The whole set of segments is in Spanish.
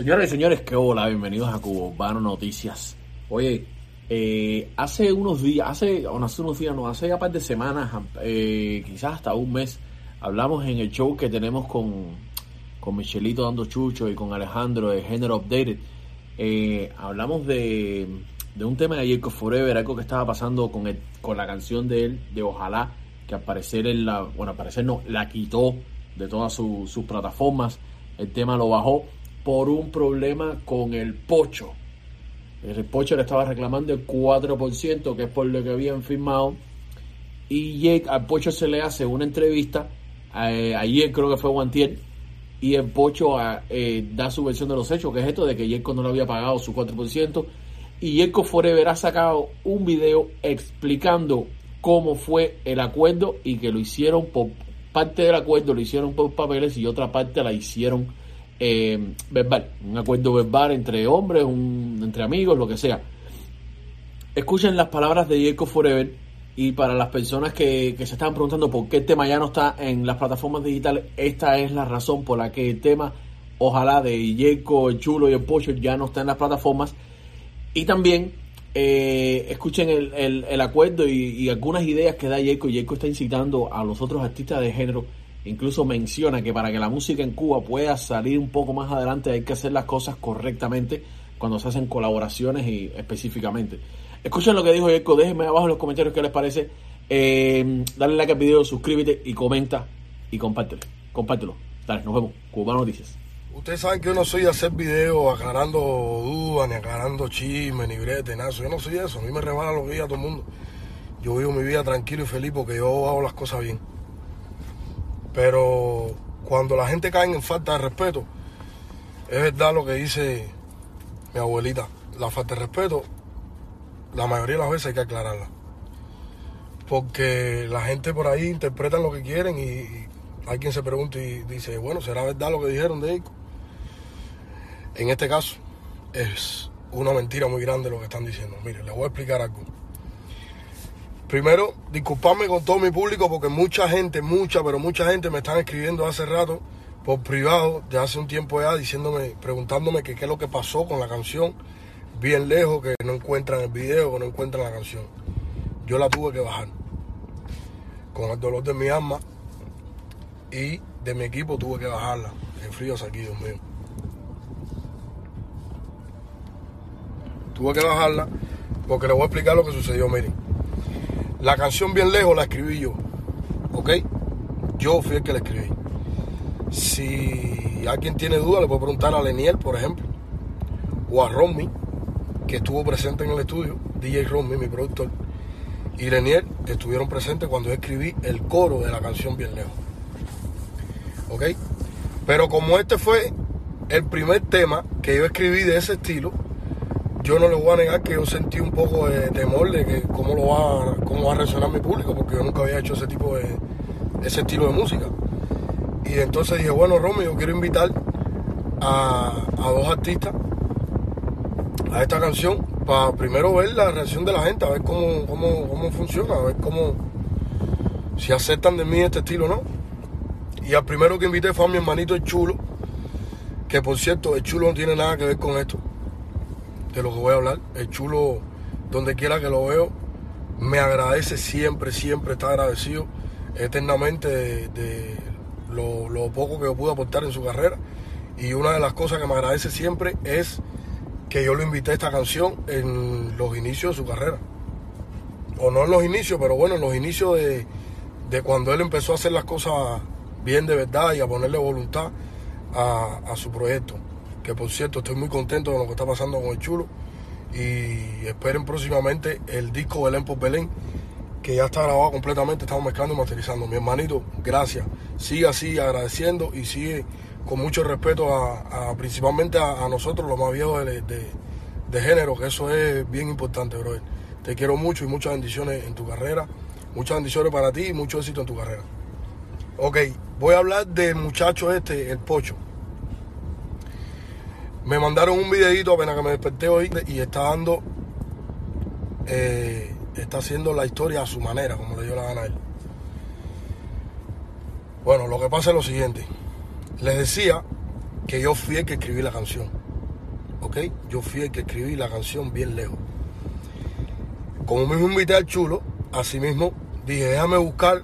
Señoras y señores, qué hola, bienvenidos a Cubo Urbano Noticias. Oye, eh, hace unos días, hace, o no hace unos días, no, hace ya par de semanas, eh, quizás hasta un mes, hablamos en el show que tenemos con, con Michelito dando chucho y con Alejandro de Género Updated. Eh, hablamos de, de un tema de Jacob Forever, algo que estaba pasando con, el, con la canción de él, de Ojalá, que al parecer él la, bueno, al parecer no, la quitó de todas su- sus plataformas. El tema lo bajó por un problema con el pocho. El pocho le estaba reclamando el 4%, que es por lo que habían firmado. Y Jake, al pocho se le hace una entrevista, eh, ayer creo que fue Guantier, y el pocho ah, eh, da su versión de los hechos, que es esto de que Yerko no le había pagado su 4%. Y Yerko Forever ha sacado un video explicando cómo fue el acuerdo y que lo hicieron por parte del acuerdo, lo hicieron por papeles y otra parte la hicieron eh, verbal. Un acuerdo verbal entre hombres, un, entre amigos, lo que sea. Escuchen las palabras de Yerko Forever y para las personas que, se estaban preguntando por qué el tema ya no está en las plataformas digitales, esta es la razón por la que el tema, ojalá, de Yerko, el Chulo y el Pocho ya no está en las plataformas. Y también eh, escuchen el, el- acuerdo y, y algunas ideas que da Yerko. Yerko está incitando a los otros artistas de género. Incluso menciona que para que la música en Cuba pueda salir un poco más adelante hay que hacer las cosas correctamente cuando se hacen colaboraciones y específicamente. Escuchen lo que dijo Yerko. Déjenme abajo en los comentarios qué les parece. Eh, dale like al video, suscríbete y comenta y compártelo. Compártelo. Dale, nos vemos. Cubano Noticias. Ustedes saben que yo no soy de hacer videos aclarando dudas, ni aclarando chismes, ni brete, nada. Yo no soy eso. A mí me rebala lo que diga todo el mundo. Yo vivo mi vida tranquilo y feliz porque yo hago las cosas bien. Pero cuando la gente cae en falta de respeto, es verdad lo que dice mi abuelita. La falta de respeto, la mayoría de las veces hay que aclararla. Porque la gente por ahí interpreta lo que quieren y, hay quien se pregunta y dice, bueno, ¿será verdad lo que dijeron de Ico? En este caso, es una mentira muy grande lo que están diciendo. Mire, les voy a explicar algo. Primero, disculparme con todo mi público porque mucha gente, mucha, pero mucha gente me están escribiendo hace rato por privado, de hace un tiempo ya, diciéndome, preguntándome qué es lo que pasó con la canción, bien lejos, que no encuentran el video, que no encuentran la canción. Yo la tuve que bajar. Con el dolor de mi alma y de mi equipo tuve que bajarla. El frío hace aquí, Dios mío. Tuve que bajarla porque les voy a explicar lo que sucedió. Miren, la canción Bien Lejos la escribí yo, ¿ok? Yo fui el que la escribí. Si alguien tiene duda, le puede preguntar a Leniel, por ejemplo, o a Romy, que estuvo presente en el estudio, DJ Romy, mi productor, y Leniel estuvieron presentes cuando yo escribí el coro de la canción Bien Lejos. ¿ok? Pero como este fue el primer tema que yo escribí de ese estilo, yo no le voy a negar que yo sentí un poco de temor de que cómo lo va, cómo va a reaccionar mi público, porque yo nunca había hecho ese tipo de, ese estilo de música. Y entonces dije, bueno, Romy, yo quiero invitar a, a dos artistas a esta canción para primero ver la reacción de la gente, a ver cómo, cómo, cómo funciona, a ver cómo, si aceptan de mí este estilo o no. Y al primero que invité fue a mi hermanito el chulo, que por cierto, el chulo no tiene nada que ver con esto, de lo que voy a hablar. El chulo, donde quiera que lo veo, me agradece siempre, siempre está agradecido eternamente de, lo poco que yo pude aportar en su carrera. Y una de las cosas que me agradece siempre es que yo lo invité a esta canción en los inicios de su carrera. O no en los inicios, pero bueno, en los inicios de, de cuando él empezó a hacer las cosas bien de verdad y a ponerle voluntad a, a su proyecto. Por cierto, estoy muy contento de lo que está pasando con el chulo. Y esperen próximamente el disco Belén por Belén, que ya está grabado completamente, estamos mezclando y masterizando. Mi hermanito, gracias. Sigue así agradeciendo y sigue con mucho respeto a, principalmente a, a nosotros, los más viejos de, de- de género, que eso es bien importante, brother. Te quiero mucho y muchas bendiciones en tu carrera. Muchas bendiciones para ti y mucho éxito en tu carrera. Ok, voy a hablar del muchacho este, el Pocho. Me mandaron un videito apenas que me desperté hoy y está dando, eh, está haciendo la historia a su manera, como le dio la gana a él. Bueno, lo que pasa es lo siguiente. Les decía que yo fui el que escribí la canción. ¿ok? Yo fui el que escribí la canción bien lejos. Como mismo invité al chulo, así mismo dije, déjame buscar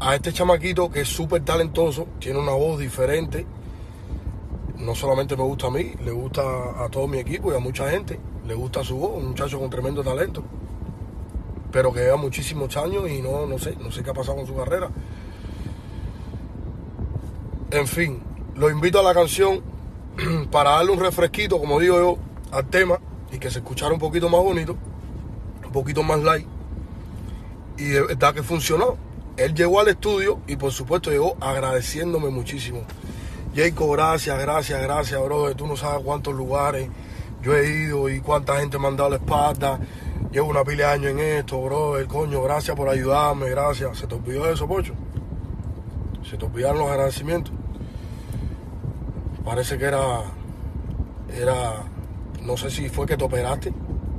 a este chamaquito que es súper talentoso, tiene una voz diferente. No solamente me gusta a mí, le gusta a todo mi equipo y a mucha gente. Le gusta su voz, un muchacho con tremendo talento. Pero que lleva muchísimos años y no, no sé, no sé qué ha pasado con su carrera. En fin, lo invito a la canción para darle un refresquito, como digo yo, al tema y que se escuchara un poquito más bonito, un poquito más light. Y de verdad que funcionó. Él llegó al estudio y por supuesto llegó agradeciéndome muchísimo. Jacob, gracias, gracias, gracias, bro. Tú no sabes cuántos lugares yo he ido y cuánta gente me ha dado la espalda. Llevo una pila de años en esto, bro. El coño, gracias por ayudarme, gracias. ¿Se te olvidó eso, Pocho? ¿Se te olvidaron los agradecimientos? Parece que era, era, no sé si fue que te operaste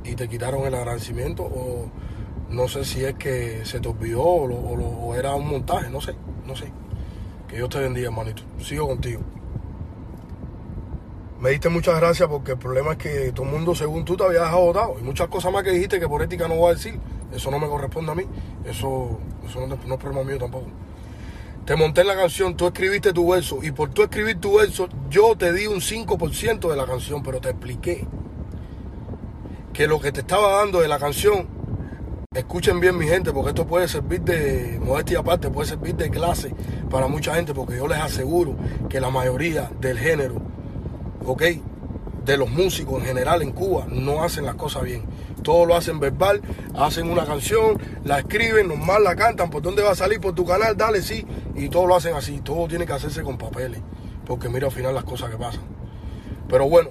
y te quitaron el agradecimiento o no sé si es que se te olvidó o, era un montaje, no sé, no sé. Que Dios te bendiga, hermanito. Sigo contigo. Me diste muchas gracias porque el problema es que todo el mundo, según tú, te había dejado votado. Y muchas cosas más que dijiste que por ética no voy a decir. Eso no me corresponde a mí. Eso, eso no, no es problema mío tampoco. Te monté la canción, tú escribiste tu verso. Y por tú escribir tu verso, yo te di un 5% de la canción, pero te expliqué que lo que te estaba dando de la canción Escuchen bien mi gente, porque esto puede servir de modestia aparte, puede servir de clase para mucha gente, porque yo les aseguro que la mayoría del género, ok, de los músicos en general en Cuba, no hacen las cosas bien. Todo lo hacen verbal, hacen una canción, la escriben, normal la cantan, ¿por dónde va a salir? Por tu canal, dale, sí. Y todo lo hacen así, todo tiene que hacerse con papeles, porque mira al final las cosas que pasan. Pero bueno,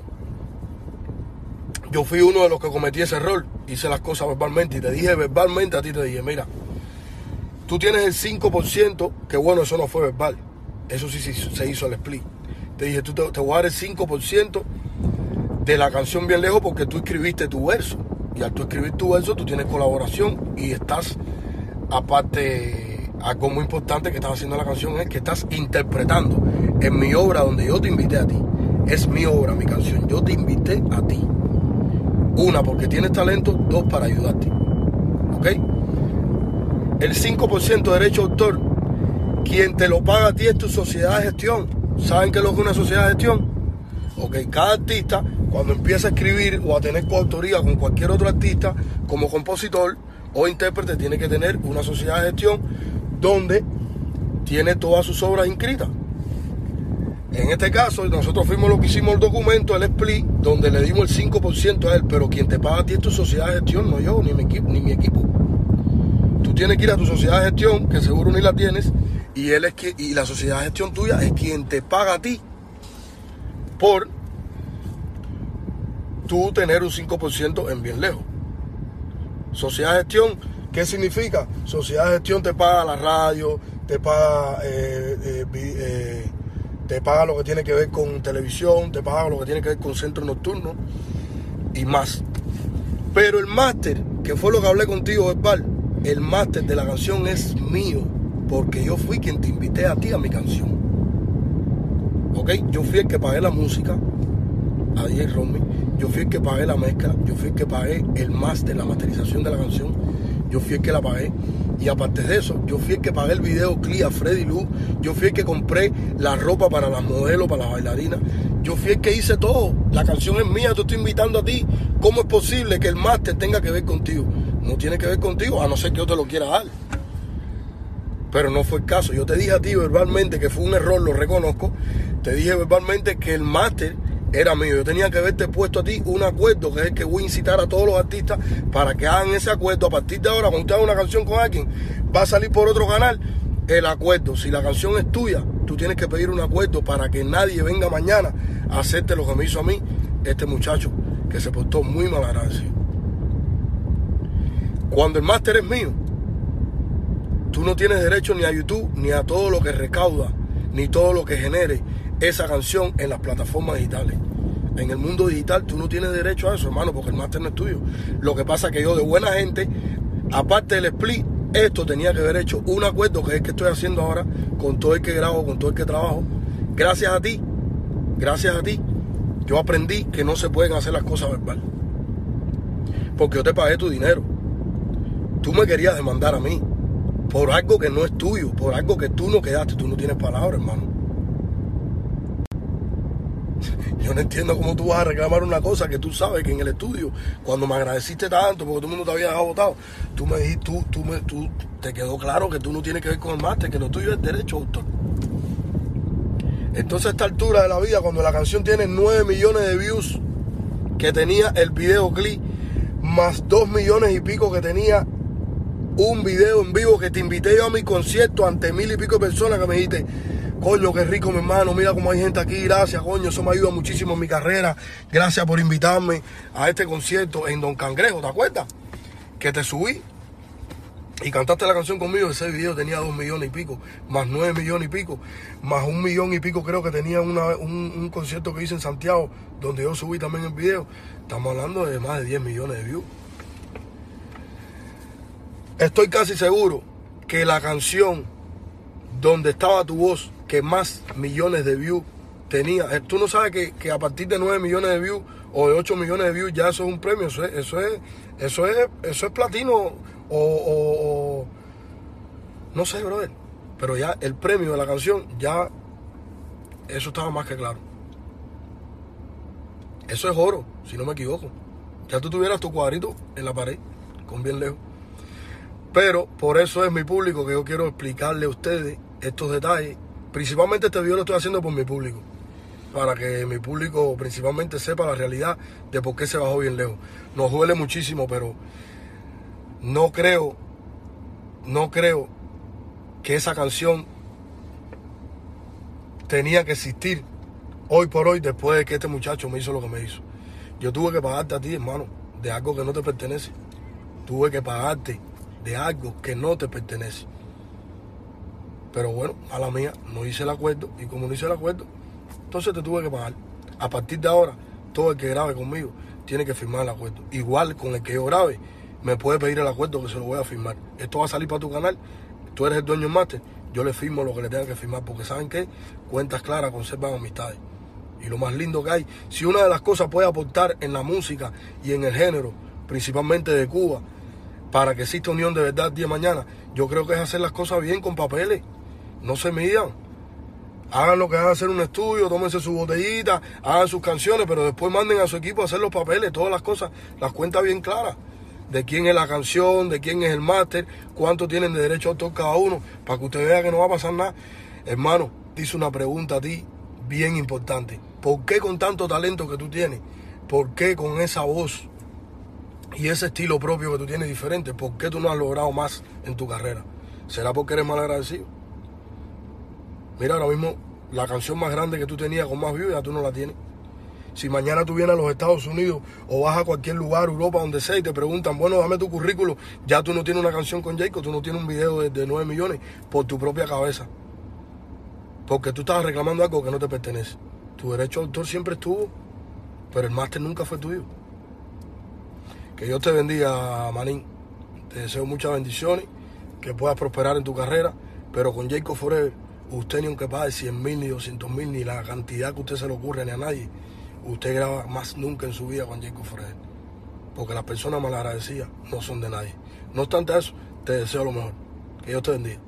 yo fui uno de los que cometí ese error, hice las cosas verbalmente y te dije verbalmente a ti, te dije, mira, tú tienes el 5%, que bueno, eso no fue verbal, eso sí, se hizo el split. Te dije, tú te, voy a dar el 5% de la canción bien lejos porque tú escribiste tu verso. Y al tú escribir tu verso, tú tienes colaboración y estás, aparte, algo muy importante que estás haciendo la canción es que estás interpretando en mi obra donde yo te invité a ti. Es mi obra, mi canción. Yo te invité a ti. Una, porque tienes talento. Dos, para ayudarte. ¿Ok? El 5% de derecho de autor, quien te lo paga a ti es tu sociedad de gestión. ¿Saben qué es lo que es una sociedad de gestión? Ok, cada artista, cuando empieza a escribir o a tener coautoría con cualquier otro artista, como compositor o intérprete, tiene que tener una sociedad de gestión donde tiene todas sus obras inscritas. En este caso, nosotros fuimos lo que hicimos el documento, el split, donde le dimos el 5% a él, pero quien te paga a ti es tu sociedad de gestión, no yo, ni mi equipo. Ni mi equipo. Tú tienes que ir a tu sociedad de gestión, que seguro ni la tienes, y, él es que, y la sociedad de gestión tuya es quien te paga a ti por tú tener un 5% en bien lejos. Sociedad de gestión, ¿qué significa? Sociedad de gestión te paga la radio, te paga eh, eh, eh te paga lo que tiene que ver con televisión, te paga lo que tiene que ver con centro nocturno y más. Pero el máster, que fue lo que hablé contigo, Verbal, el máster de la canción es mío, porque yo fui quien te invité a ti a mi canción. ¿Ok? Yo fui el que pagué la música a DJ Romy, yo fui el que pagué la mezcla, yo fui el que pagué el máster, la masterización de la canción, yo fui el que la pagué y aparte de eso, yo fui el que pagué el video clip a Freddy Lu. Yo fui el que compré la ropa para las modelos, para las bailarinas. Yo fui el que hice todo. La canción es mía, te estoy invitando a ti. ¿Cómo es posible que el máster tenga que ver contigo? No tiene que ver contigo, a no ser que yo te lo quiera dar. Pero no fue el caso. Yo te dije a ti verbalmente que fue un error, lo reconozco. Te dije verbalmente que el máster era mío. Yo tenía que haberte puesto a ti un acuerdo, que es el que voy a incitar a todos los artistas para que hagan ese acuerdo. A partir de ahora, cuando usted haga una canción con alguien, va a salir por otro canal el acuerdo. Si la canción es tuya, tú tienes que pedir un acuerdo para que nadie venga mañana a hacerte lo que me hizo a mí este muchacho que se portó muy mal agradecido. Cuando el máster es mío, tú no tienes derecho ni a YouTube, ni a todo lo que recauda, ni todo lo que genere esa canción en las plataformas digitales. En el mundo digital tú no tienes derecho a eso, hermano, porque el máster no es tuyo. Lo que pasa es que yo de buena gente, aparte del split, esto tenía que haber hecho un acuerdo que es que estoy haciendo ahora con todo el que grabo, con todo el que trabajo. Gracias a ti, gracias a ti, yo aprendí que no se pueden hacer las cosas verbal. Porque yo te pagué tu dinero. Tú me querías demandar a mí por algo que no es tuyo, por algo que tú no quedaste, tú no tienes palabra, hermano. Yo no entiendo cómo tú vas a reclamar una cosa que tú sabes que en el estudio, cuando me agradeciste tanto, porque todo el mundo te había dejado votado, tú me dijiste, tú, tú, me, tú, te quedó claro que tú no tienes que ver con el máster, que lo tuyo es derecho autor. Entonces a esta altura de la vida, cuando la canción tiene 9 millones de views que tenía el videoclip, más 2 millones y pico que tenía un video en vivo que te invité yo a mi concierto ante mil y pico de personas que me dijiste, coño, qué rico mi hermano, mira cómo hay gente aquí, gracias, coño, eso me ayuda muchísimo en mi carrera, gracias por invitarme a este concierto en Don Cangrejo, ¿te acuerdas? Que te subí y cantaste la canción conmigo, ese video tenía dos millones y pico, más nueve millones y pico, más un millón y pico creo que tenía un, un, concierto que hice en Santiago, donde yo subí también el video. Estamos hablando de más de 10 millones de views. Estoy casi seguro que la canción donde estaba tu voz, que más millones de views tenía, eh, tú no sabes que, que a partir de 9 millones de views o de 8 millones de views ya eso es un premio, eso es, eso es, eso es, eso es platino o, no sé, brother. Pero ya el premio de la canción, ya eso estaba más que claro. Eso es oro, si no me equivoco. Ya tú tuvieras tu cuadrito en la pared, con bien lejos. Pero por eso es mi público que yo quiero explicarle a ustedes estos detalles. Principalmente este video lo estoy haciendo por mi público. Para que mi público principalmente sepa la realidad de por qué se bajó bien lejos. Nos duele muchísimo, pero no creo, no creo que esa canción tenía que existir hoy por hoy después de que este muchacho me hizo lo que me hizo. Yo tuve que pagarte a ti, hermano, de algo que no te pertenece. Tuve que pagarte de algo que no te pertenece. Pero bueno, a la mía, no hice el acuerdo y como no hice el acuerdo, entonces te tuve que pagar. A partir de ahora, todo el que grabe conmigo tiene que firmar el acuerdo. Igual con el que yo grabe, me puede pedir el acuerdo que se lo voy a firmar. Esto va a salir para tu canal, tú eres el dueño del máster, yo le firmo lo que le tenga que firmar, porque saben que cuentas claras conservan amistades. Y lo más lindo que hay, si una de las cosas puede aportar en la música y en el género, principalmente de Cuba, para que exista unión de verdad día de mañana, yo creo que es hacer las cosas bien con papeles. No se midan. Hagan lo que a hacer un estudio, tómense su botellita, hagan sus canciones, pero después manden a su equipo a hacer los papeles, todas las cosas, las cuentas bien claras de quién es la canción, de quién es el máster, cuánto tienen de derecho a autor cada uno, para que usted vea que no va a pasar nada. Hermano, te hice una pregunta a ti bien importante. ¿Por qué con tanto talento que tú tienes? ¿Por qué con esa voz y ese estilo propio que tú tienes diferente? ¿Por qué tú no has logrado más en tu carrera? ¿Será porque eres mal agradecido? Mira, ahora mismo la canción más grande que tú tenías con más views ya tú no la tienes. Si mañana tú vienes a los Estados Unidos o vas a cualquier lugar, Europa, donde sea, y te preguntan, bueno, dame tu currículo, ya tú no tienes una canción con Jacob, tú no tienes un video de, de 9 millones por tu propia cabeza. Porque tú estabas reclamando algo que no te pertenece. Tu derecho de autor siempre estuvo, pero el máster nunca fue tuyo. Que Dios te bendiga, Manín. Te deseo muchas bendiciones, que puedas prosperar en tu carrera, pero con Jacob Forever, usted ni aunque pague 100 mil, ni 200 mil, ni la cantidad que usted se le ocurre, ni a nadie, usted graba más nunca en su vida con Jacob Fred. Porque las personas malagradecidas no son de nadie. No obstante eso, te deseo lo mejor. Que Dios te bendiga.